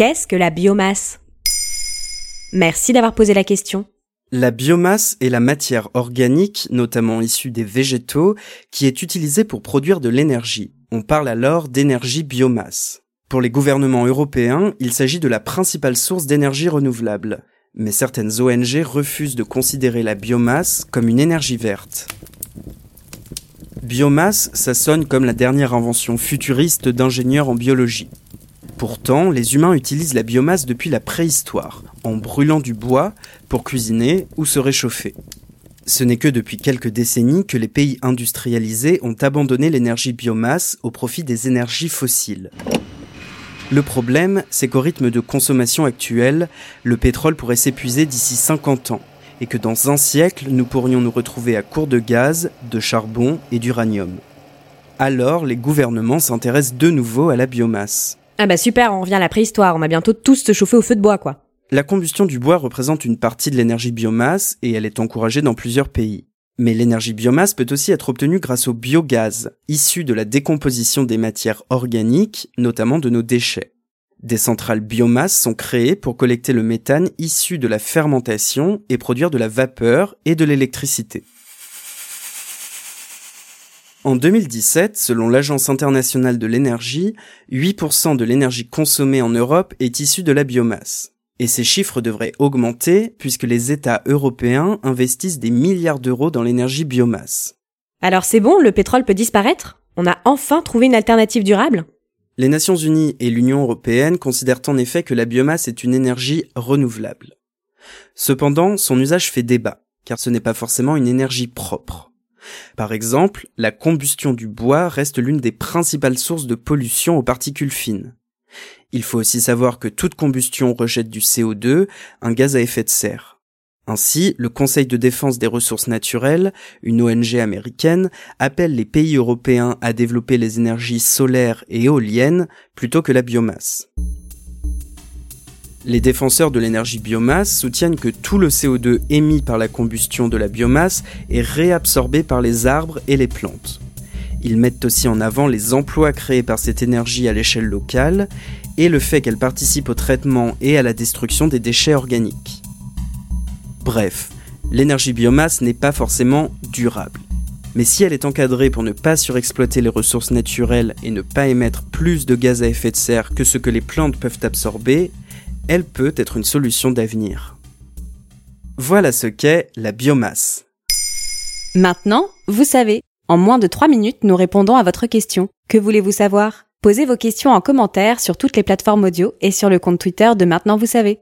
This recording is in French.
Qu'est-ce que la biomasse? Merci d'avoir posé la question. La biomasse est la matière organique, notamment issue des végétaux, qui est utilisée pour produire de l'énergie. On parle alors d'énergie biomasse. Pour les gouvernements européens, il s'agit de la principale source d'énergie renouvelable. Mais certaines ONG refusent de considérer la biomasse comme une énergie verte. Biomasse, ça sonne comme la dernière invention futuriste d'ingénieurs en biologie. Pourtant, les humains utilisent la biomasse depuis la préhistoire, en brûlant du bois pour cuisiner ou se réchauffer. Ce n'est que depuis quelques décennies que les pays industrialisés ont abandonné l'énergie biomasse au profit des énergies fossiles. Le problème, c'est qu'au rythme de consommation actuel, le pétrole pourrait s'épuiser d'ici 50 ans, et que dans un siècle, nous pourrions nous retrouver à court de gaz, de charbon et d'uranium. Alors, les gouvernements s'intéressent de nouveau à la biomasse. Ah bah super, on revient à la préhistoire, on va bientôt tous se chauffer au feu de bois quoi. La combustion du bois représente une partie de l'énergie biomasse et elle est encouragée dans plusieurs pays. Mais l'énergie biomasse peut aussi être obtenue grâce au biogaz, issu de la décomposition des matières organiques, notamment de nos déchets. Des centrales biomasse sont créées pour collecter le méthane issu de la fermentation et produire de la vapeur et de l'électricité. En 2017, selon l'Agence internationale de l'énergie, 8% de l'énergie consommée en Europe est issue de la biomasse. Et ces chiffres devraient augmenter puisque les États européens investissent des milliards d'euros dans l'énergie biomasse. Alors c'est bon, le pétrole peut disparaître? On a enfin trouvé une alternative durable? Les Nations Unies et l'Union européenne considèrent en effet que la biomasse est une énergie renouvelable. Cependant, son usage fait débat, car ce n'est pas forcément une énergie propre. Par exemple, la combustion du bois reste l'une des principales sources de pollution aux particules fines. Il faut aussi savoir que toute combustion rejette du CO2, un gaz à effet de serre. Ainsi, le Conseil de défense des ressources naturelles, une ONG américaine, appelle les pays européens à développer les énergies solaires et éoliennes plutôt que la biomasse. Les défenseurs de l'énergie biomasse soutiennent que tout le CO2 émis par la combustion de la biomasse est réabsorbé par les arbres et les plantes. Ils mettent aussi en avant les emplois créés par cette énergie à l'échelle locale et le fait qu'elle participe au traitement et à la destruction des déchets organiques. Bref, l'énergie biomasse n'est pas forcément durable. Mais si elle est encadrée pour ne pas surexploiter les ressources naturelles et ne pas émettre plus de gaz à effet de serre que ce que les plantes peuvent absorber, elle peut être une solution d'avenir. Voilà ce qu'est la biomasse. Maintenant, vous savez. En moins de 3 minutes, nous répondons à votre question. Que voulez-vous savoir? Posez vos questions en commentaire sur toutes les plateformes audio et sur le compte Twitter de Maintenant vous savez.